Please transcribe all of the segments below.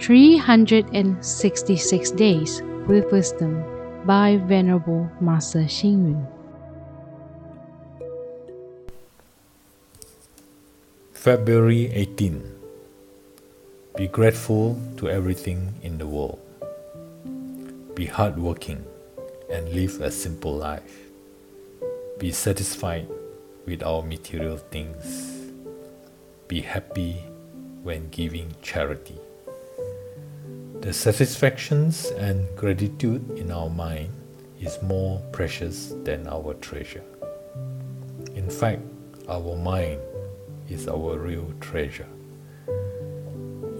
366 Days with Wisdom by Venerable Master Hsing Yun. February 18. Be grateful to everything in the world. Be hardworking and live a simple life. Be satisfied with our material things. Be happy when giving charity. The satisfactions and gratitude in our mind is more precious than our treasure. In fact, our mind is our real treasure.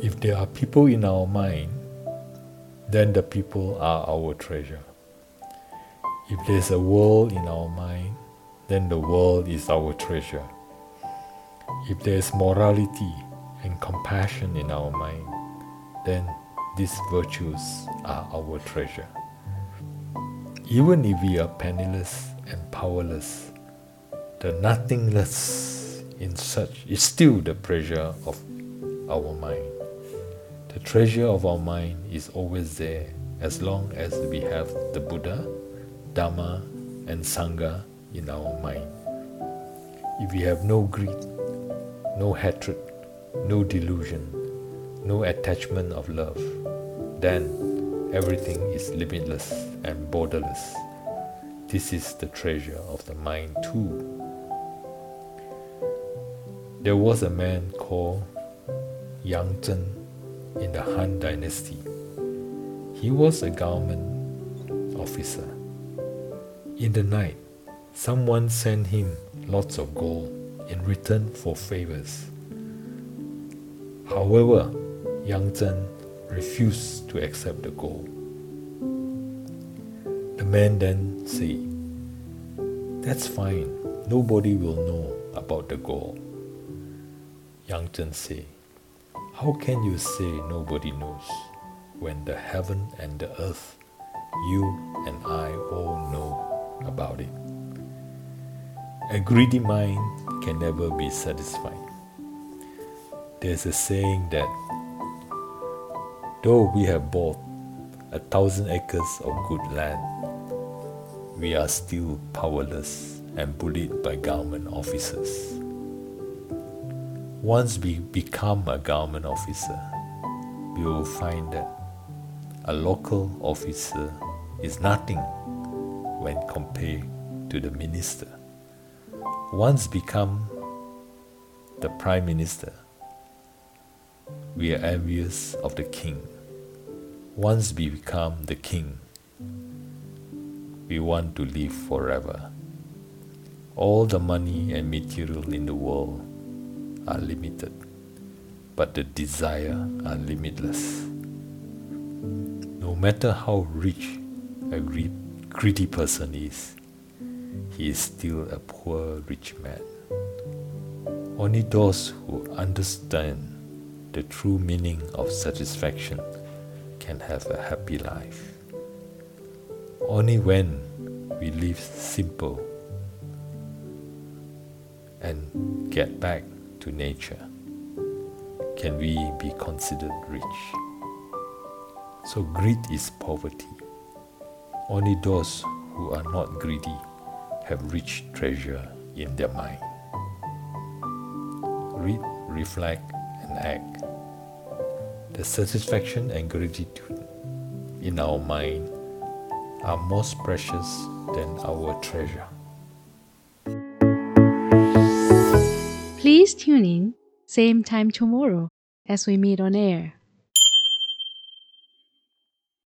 If there are people in our mind, then the people are our treasure. If there's a world in our mind, then the world is our treasure. If there's morality and compassion in our mind, then these virtues are our treasure. Even if we are penniless and powerless, the nothingness in such is still the treasure of our mind. The treasure of our mind is always there as long as we have the Buddha, Dharma, and Sangha in our mind. If we have no greed, no hatred, no delusion, no attachment of love, then everything is limitless and borderless. This is the treasure of the mind, too. There was a man called Yang Zhen in the Han Dynasty. He was a government officer. In the night, someone sent him lots of gold in return for favors. However, Yang Zhen refused to accept the gold. The man then said, That's fine, nobody will know about the gold. Yang Zhen said, How can you say nobody knows when the heaven and the earth, you and I all know about it? A greedy mind can never be satisfied. There's a saying that Though we have bought a thousand acres of good land, we are still powerless and bullied by government officers. Once we become a government officer, we will find that a local officer is nothing when compared to the minister. Once become the prime minister, we are envious of the king. Once we become the king, we want to live forever. All the money and material in the world are limited, but the desire are limitless. No matter how rich a greedy person is, he is still a poor rich man. Only those who understand the true meaning of satisfaction can have a happy life. Only when we live simple and get back to nature can we be considered rich. So, greed is poverty. Only those who are not greedy have rich treasure in their mind. Read, reflect, and act the satisfaction and gratitude in our mind are most precious than our treasure. Please tune in, same time tomorrow as we meet on air.